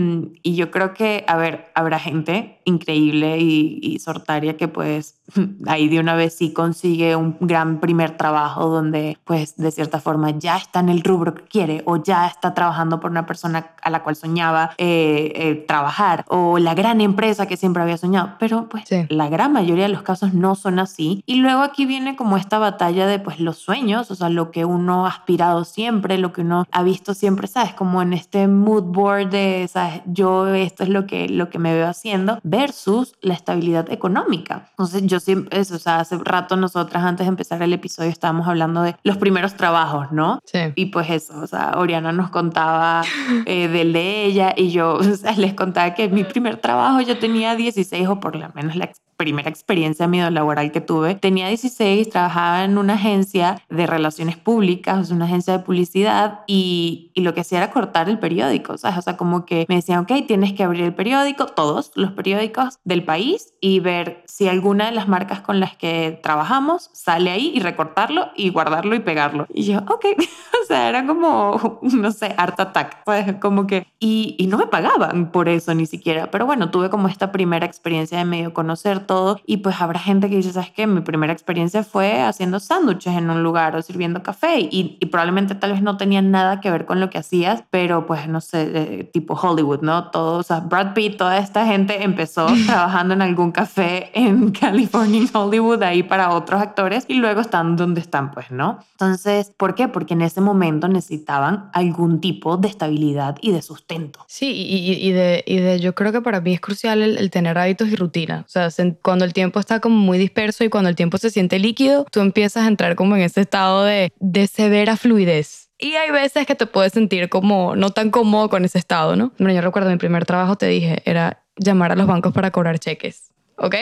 y, yo creo que, a ver, habrá gente increíble y, y sortaria que pues ahí de una vez sí consigue un gran primer trabajo donde pues de cierta forma ya está en el rubro que quiere o ya está trabajando por una persona a la cual soñaba eh, eh, trabajar o la gran empresa que siempre había soñado. Pero pues la gran mayoría de los casos no son así. Y luego aquí viene como esta batalla de pues los sueños, o sea, lo que uno ha aspirado siempre, lo que uno ha visto siempre, ¿sabes? Como en este mood board de, ¿sabes? Yo esto es lo que, lo que me veo haciendo versus la estabilidad económica. Entonces yo siempre, eso, o sea, hace rato nosotras antes de empezar el episodio estábamos hablando de los primeros trabajos, ¿no? Sí. Y pues eso, o sea, Oriana nos contaba eh, del de ella y yo o sea, les contaba que mi primer trabajo yo tenía 16 o por lo menos la primera experiencia medio laboral que tuve. Tenía 16, trabajaba en una agencia de relaciones públicas, una agencia de publicidad y, y lo que hacía era cortar el periódico, ¿sabes? O sea, como que me decían, ok, tienes que abrir el periódico, todos los periódicos del país y ver si alguna de las marcas con las que trabajamos sale ahí y recortarlo y guardarlo y pegarlo. Y yo, ok, o sea, era como, no sé, art attack, pues como que, y, y no me pagaban por eso ni siquiera, pero bueno, tuve como esta primera experiencia de medio conocer todo. Y pues habrá gente que dice, ¿sabes qué? Mi primera experiencia fue haciendo sándwiches en un lugar o sirviendo café y, y, probablemente tal vez no tenía nada que ver con lo que hacías, pero pues no sé, eh, tipo Hollywood, ¿no? Todo, o sea, Brad Pitt, toda esta gente empezó trabajando en algún café en California, en Hollywood, ahí para otros actores y luego están donde están, pues, ¿no? Entonces, ¿por qué? Porque en ese momento necesitaban algún tipo de estabilidad y de sustento. Sí, y, y de, y de yo creo que para mí es crucial el, el tener hábitos y rutina. O sea, cuando el tiempo está como muy disperso y cuando el tiempo se siente líquido, tú empiezas a entrar como en ese estado de, de severa fluidez. Y hay veces que te puedes sentir como no tan cómodo con ese estado, ¿no? Bueno, yo recuerdo mi primer trabajo, te dije, era llamar a los bancos para cobrar cheques. ¿ok?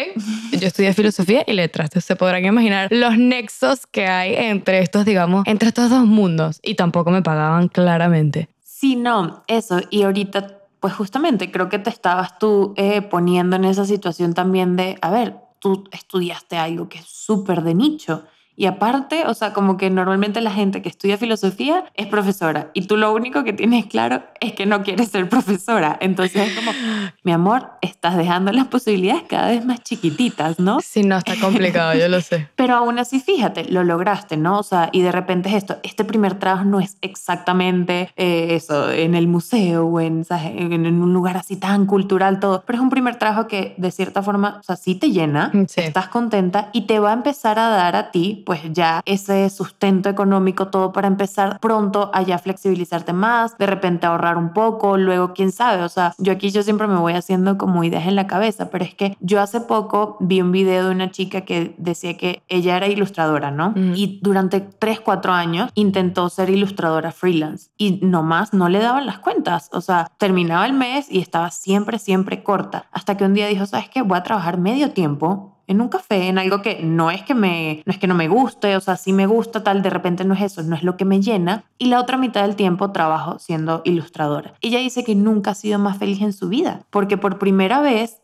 Yo estudié filosofía y letras, entonces se podrán imaginar los nexos que hay entre estos, digamos, entre estos dos mundos y tampoco me pagaban claramente. Sí, no, eso. Y ahorita pues justamente creo que te estabas tú eh, poniendo en esa situación también de, a ver, tú estudiaste algo que es súper de nicho Y aparte, o sea, como que normalmente la gente que estudia filosofía es profesora y tú lo único que tienes claro es que no quieres ser profesora. Entonces es como, mi amor, estás dejando las posibilidades cada vez más chiquititas, ¿no? Sí, no, está complicado, yo lo sé. Pero aún así, fíjate, lo lograste, ¿no? O sea, y de repente es esto, este primer trabajo no es exactamente eh, eso, en el museo o en, en, un lugar así tan cultural, todo, pero es un primer trabajo que de cierta forma, o sea, sí te llena, estás contenta y te va a empezar a dar a ti, pues ya ese sustento económico, todo para empezar pronto a ya flexibilizarte más, de repente ahorrar un poco, luego quién sabe, o sea, yo aquí yo siempre me voy haciendo como ideas en la cabeza, pero es que yo hace poco vi un video de una chica que decía que ella era ilustradora, ¿no? Y durante 3, 4 años intentó ser ilustradora freelance y nomás no le daban las cuentas, o sea, terminaba el mes y estaba siempre, siempre corta, hasta que un día dijo, ¿sabes qué? Voy a trabajar medio tiempo en un café, en algo que no es que me no es que no me guste, o sea, sí me gusta tal, de repente no es eso, no es lo que me llena, y la otra mitad del tiempo trabajo siendo ilustradora. Ella dice que nunca ha sido más feliz en su vida, porque por primera vez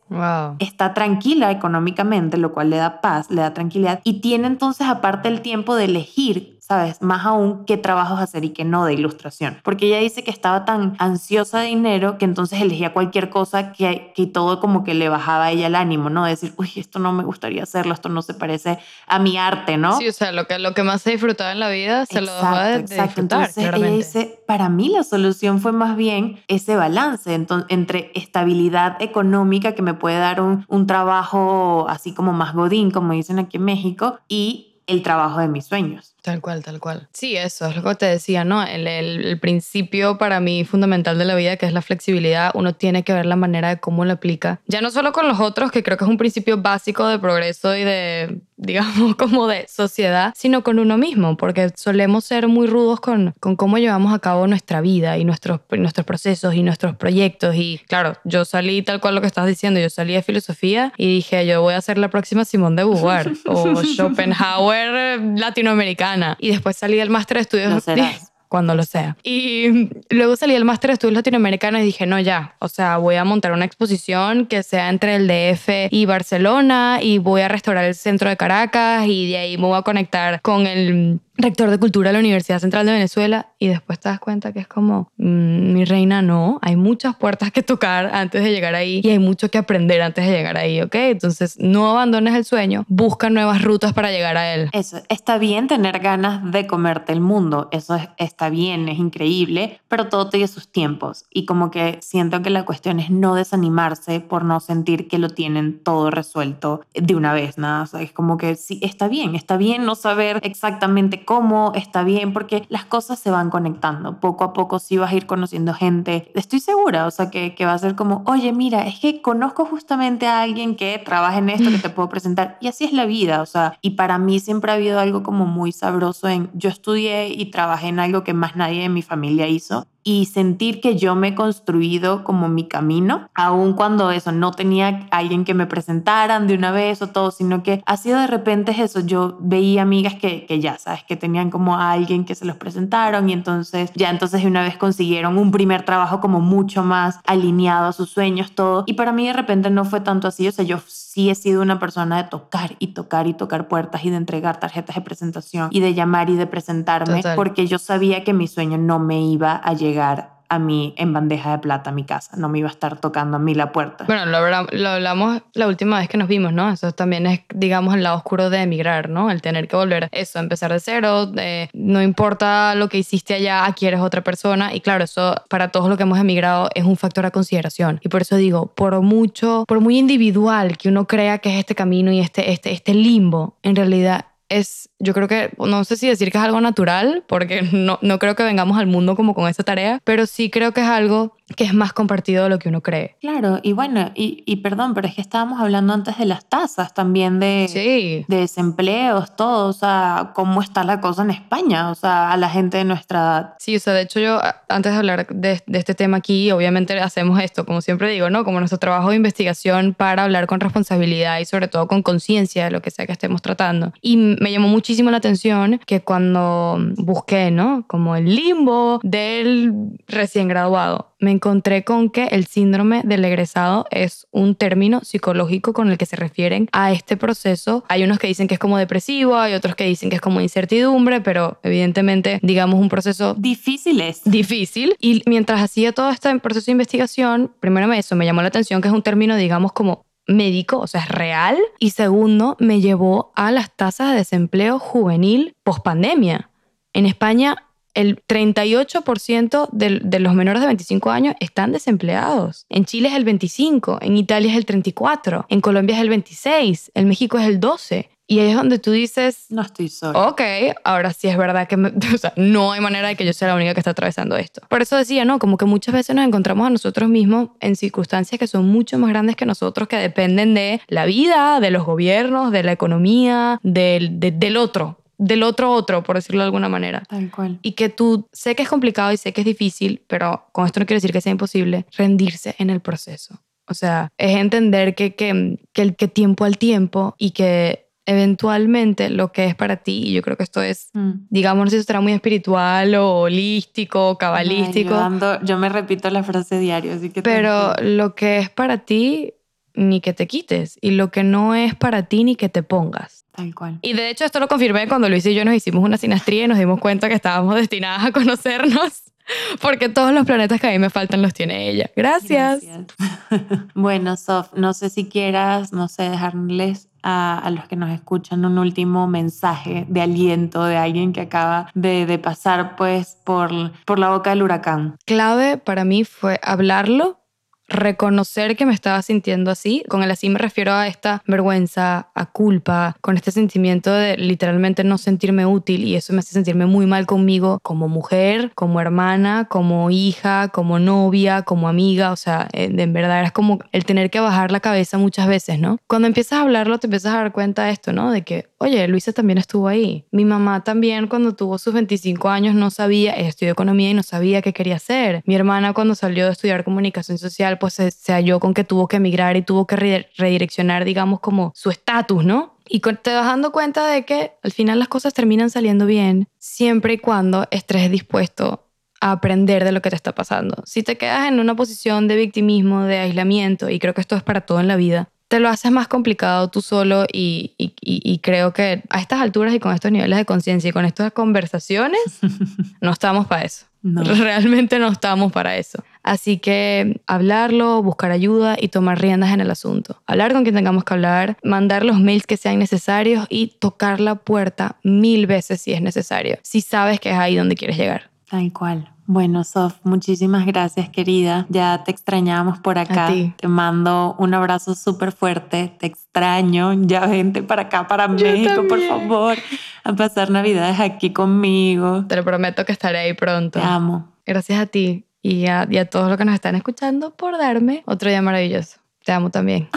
está tranquila económicamente, lo cual le da paz, le da tranquilidad, y tiene entonces aparte el tiempo de elegir ¿sabes? Más aún qué trabajos hacer y qué no de ilustración. Porque ella dice que estaba tan ansiosa de dinero que entonces elegía cualquier cosa que, que todo como que le bajaba a ella el ánimo, ¿no? decir, uy, esto no me gustaría hacerlo, esto no se parece a mi arte, ¿no? Sí, o sea, lo que, lo que más se disfrutaba en la vida se lo dejaba de, exacto. Entonces ella dice, para mí la solución fue más bien ese balance entre estabilidad económica que me puede dar un, un trabajo así como más godín, como dicen aquí en México, y el trabajo de mis sueños. Tal cual, tal cual. Sí, eso es lo que te decía, ¿no? El, el, principio para mí fundamental de la vida, que es la flexibilidad, uno tiene que ver la manera de cómo lo aplica. Ya no solo con los otros, que creo que es un principio básico de progreso y de, digamos, como de sociedad, sino con uno mismo, porque solemos ser muy rudos con, con cómo llevamos a cabo nuestra vida y nuestros, nuestros procesos y nuestros proyectos. Y claro, yo salí tal cual lo que estás diciendo, yo salí de filosofía y dije, yo voy a ser la próxima Simón de Beauvoir o Schopenhauer latinoamericana y después salí del máster de estudios cuando lo sea. Y luego salí del máster de estudios latinoamericanos y dije, no, ya, o sea, voy a montar una exposición que sea entre el DF y Barcelona y voy a restaurar el centro de Caracas y de ahí me voy a conectar con el rector de cultura de la Universidad Central de Venezuela y después te das cuenta que es como, mm, mi reina, no, hay muchas puertas que tocar antes de llegar ahí y hay mucho que aprender antes de llegar ahí, ¿ok? Entonces no abandones el sueño, busca nuevas rutas para llegar a él. Eso, está bien tener ganas de comerte el mundo, eso está bien, es increíble, pero todo tiene sus tiempos y como que siento que la cuestión es no desanimarse por no sentir que lo tienen todo resuelto de una vez, nada, es como que sí, está bien, está bien no saber exactamente cómo, está bien, porque las cosas se van conectando. Poco a poco sí vas a ir conociendo gente. Estoy segura, o sea, que, que va a ser como, oye, mira, es que conozco justamente a alguien que trabaja en esto, que te puedo presentar. Y así es la vida, o sea, y para mí siempre ha habido algo como muy sabroso en, yo estudié y trabajé en algo que más nadie de mi familia hizo y sentir que yo me he construido como mi camino, aun cuando eso no tenía alguien que me presentaran de una vez o todo, sino que ha de repente eso, yo veía amigas que, que ya, sabes, que tenían como a alguien que se los presentaron y entonces ya entonces de una vez consiguieron un primer trabajo como mucho más alineado a sus sueños, todo, y para mí de repente no fue tanto así, o sea, yo sí he sido una persona de tocar y tocar y tocar puertas y de entregar tarjetas de presentación y de llamar y de presentarme, porque yo sabía que mi sueño no me iba a llegar llegar a mí en bandeja de plata a mi casa, no me iba a estar tocando a mí la puerta. Bueno, lo, lo, hablamos la última vez que nos vimos, ¿no? Eso también es, digamos, el lado oscuro de emigrar, ¿no? El tener que volver, eso, empezar de cero, no importa lo que hiciste allá, aquí eres otra persona. Y claro, eso para todos los que hemos emigrado es un factor a consideración. Y por eso digo, por mucho, por muy individual que uno crea que es este camino y este, este, este limbo, en realidad es, yo creo que, no sé si decir que es algo natural, porque no, no creo que vengamos al mundo como con esa tarea, pero sí creo que es algo que es más compartido de lo que uno cree. Claro, y bueno, y, y perdón, pero es que estábamos hablando antes de las tasas también de, sí. de desempleos, todo, o sea, cómo está la cosa en España, o sea, a la gente de nuestra edad. Sí, o sea, de hecho yo, antes de hablar de, de este tema aquí, obviamente hacemos esto, como siempre digo, ¿no? Como nuestro trabajo de investigación para hablar con responsabilidad y sobre todo con conciencia de lo que sea que estemos tratando. Y me llamó muchísimo la atención que cuando busqué, ¿no? Como el limbo del recién graduado, me encontré con que el síndrome del egresado es un término psicológico con el que se refieren a este proceso. Hay unos que dicen que es como depresivo, hay otros que dicen que es como incertidumbre, pero evidentemente, digamos, un proceso difícil es. Difícil. Y mientras hacía todo este proceso de investigación, primero eso me llamó la atención que es un término, digamos, como médico, o sea, es real. Y segundo, me llevó a las tasas de desempleo juvenil post pandemia. En España, el 38% de, de, los menores de 25 años están desempleados. En Chile es el 25, en Italia es el 34, en Colombia es el 26, en México es el 12. Y ahí es donde tú dices, no estoy sola. Ok, ahora sí es verdad que o sea, no hay manera de que yo sea la única que está atravesando esto. Por eso decía, ¿no? Como que muchas veces nos encontramos a nosotros mismos en circunstancias que son mucho más grandes que nosotros, que dependen de la vida, de los gobiernos, de la economía, del, del otro, del otro otro, por decirlo de alguna manera. Tal cual. Y que tú, sé que es complicado y sé que es difícil, pero con esto no quiero decir que sea imposible, rendirse en el proceso. O sea, es entender que, que, que, tiempo al tiempo y que eventualmente lo que es para ti, y yo creo que esto es, mm. digamos, no sé si será muy espiritual o holístico, cabalístico. yo, me repito la frase diario, así que... Pero lo que es para ti, ni que te quites, y lo que no es para ti, ni que te pongas. Tal cual. Y de hecho esto lo confirmé cuando Luis y yo nos hicimos una sinastría y nos dimos cuenta que estábamos destinadas a conocernos. Porque todos los planetas que a mí me faltan los tiene ella. Gracias. Gracias. bueno, Sof, no sé si quieras, no sé, dejarles a, los que nos escuchan un último mensaje de aliento de alguien que acaba de, de pasar pues por, por la boca del huracán. Clave para mí fue hablarlo reconocer que me estaba sintiendo así. Con el así me refiero a esta vergüenza, a culpa, con este sentimiento de literalmente no sentirme útil y eso me hace sentirme muy mal conmigo como mujer, como hermana, como hija, como novia, como amiga. O sea, en verdad era como el tener que bajar la cabeza muchas veces, ¿no? Cuando empiezas a hablarlo te empiezas a dar cuenta de esto, ¿no? De que, oye, Luisa también estuvo ahí. Mi mamá también cuando tuvo sus 25 años no sabía, estudió economía y no sabía qué quería hacer. Mi hermana cuando salió de estudiar comunicación social pues se, halló con que tuvo que emigrar y tuvo que redireccionar, digamos, como su estatus, ¿no? Y te vas dando cuenta de que al final las cosas terminan saliendo bien siempre y cuando estés dispuesto a aprender de lo que te está pasando. Si te quedas en una posición de victimismo, de aislamiento, y creo que esto es para todo en la vida, te lo haces más complicado tú solo y, y, y, creo que a estas alturas y con estos niveles de conciencia y con estas conversaciones, no estamos para eso. Realmente no estamos para eso. Así que hablarlo, buscar ayuda y tomar riendas en el asunto. Hablar con quien tengamos que hablar, mandar los mails que sean necesarios y tocar la puerta mil veces si es necesario, si sabes que es ahí donde quieres llegar. Tal cual. Bueno, Sof, muchísimas gracias, querida. Ya te extrañábamos por acá. Te mando un abrazo súper fuerte. Te extraño. Ya vente para acá, para México, por favor, a pasar Navidades aquí conmigo. Te lo prometo que estaré ahí pronto. Te amo. Gracias a ti y a, y a todos los que nos están escuchando por darme otro día maravilloso. Te amo también.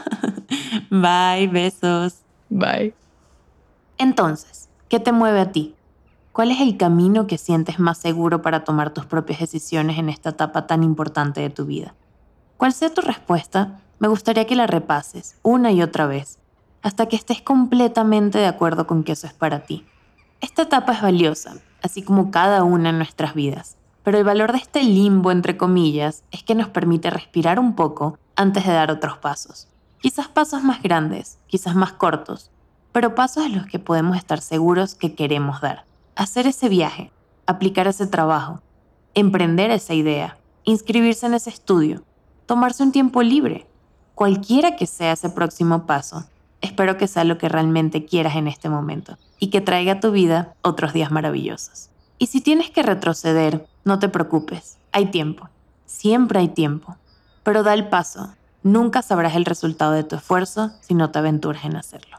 Bye, besos. Bye. Entonces, ¿qué te mueve a ti? ¿Cuál es el camino que sientes más seguro para tomar tus propias decisiones en esta etapa tan importante de tu vida? Cual sea tu respuesta, me gustaría que la repases una y otra vez, hasta que estés completamente de acuerdo con que eso es para ti. Esta etapa es valiosa, así como cada una en nuestras vidas, pero el valor de este limbo, entre comillas, es que nos permite respirar un poco antes de dar otros pasos. Quizás pasos más grandes, quizás más cortos, pero pasos en los que podemos estar seguros que queremos dar hacer ese viaje, aplicar ese trabajo, emprender esa idea, inscribirse en ese estudio, tomarse un tiempo libre, cualquiera que sea ese próximo paso, espero que sea lo que realmente quieras en este momento y que traiga a tu vida otros días maravillosos. Y si tienes que retroceder, no te preocupes, hay tiempo, siempre hay tiempo, pero da el paso, nunca sabrás el resultado de tu esfuerzo si no te aventuras en hacerlo.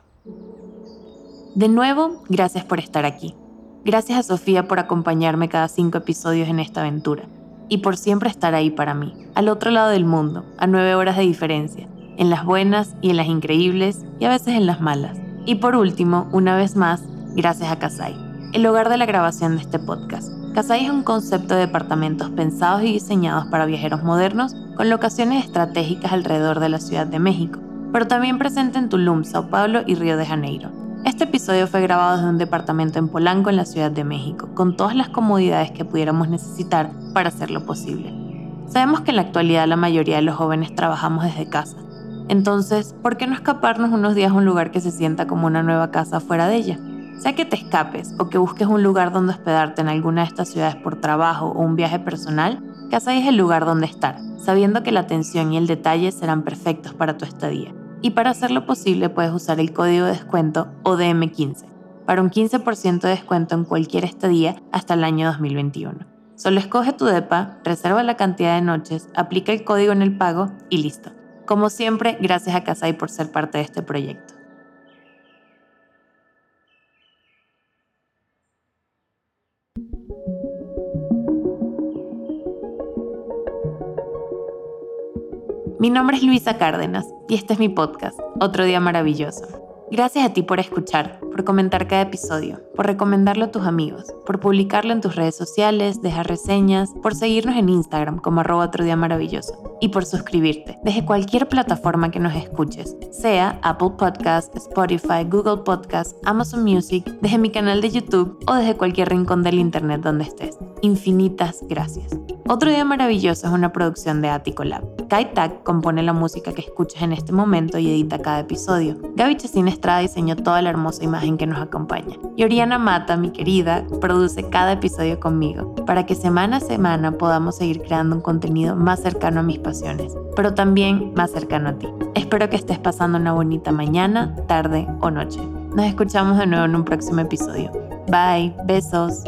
De nuevo, gracias por estar aquí. Gracias a Sofía por acompañarme cada cinco episodios en esta aventura y por siempre estar ahí para mí, al otro lado del mundo, a nueve horas de diferencia, en las buenas y en las increíbles y a veces en las malas. Y por último, una vez más, gracias a Kasai, el hogar de la grabación de este podcast. Kasai es un concepto de departamentos pensados y diseñados para viajeros modernos con locaciones estratégicas alrededor de la Ciudad de México, pero también presente en Tulum, Sao Paulo y Río de Janeiro. Este episodio fue grabado desde un departamento en Polanco, en la Ciudad de México, con todas las comodidades que pudiéramos necesitar para hacerlo posible. Sabemos que en la actualidad la mayoría de los jóvenes trabajamos desde casa. Entonces, ¿por qué no escaparnos unos días a un lugar que se sienta como una nueva casa fuera de ella? Sea que te escapes o que busques un lugar donde hospedarte en alguna de estas ciudades por trabajo o un viaje personal, Casa es el lugar donde estar, sabiendo que la atención y el detalle serán perfectos para tu estadía. Y para hacerlo posible puedes usar el código de descuento ODM15 para un 15% de descuento en cualquier estadía hasta el año 2021. Solo escoge tu DEPA, reserva la cantidad de noches, aplica el código en el pago y listo. Como siempre, gracias a Casai por ser parte de este proyecto. Mi nombre es Luisa Cárdenas y este es mi podcast, Otro Día Maravilloso. Gracias a ti por escuchar, por comentar cada episodio, por recomendarlo a tus amigos, por publicarlo en tus redes sociales, dejar reseñas, por seguirnos en Instagram como arroba otro día maravilloso y por suscribirte desde cualquier plataforma que nos escuches, sea Apple Podcast, Spotify, Google Podcast, Amazon Music, desde mi canal de YouTube o desde cualquier rincón del Internet donde estés. Infinitas gracias. Otro Día Maravilloso es una producción de Attico Lab. Kai Tak compone la música que escuchas en este momento y edita cada episodio. Gaby Chesín Estrada diseñó toda la hermosa imagen que nos acompaña. Y Oriana Mata, mi querida, produce cada episodio conmigo, para que semana a semana podamos seguir creando un contenido más cercano a mis pasiones, pero también más cercano a ti. Espero que estés pasando una bonita mañana, tarde o noche. Nos escuchamos de nuevo en un próximo episodio. Bye, besos.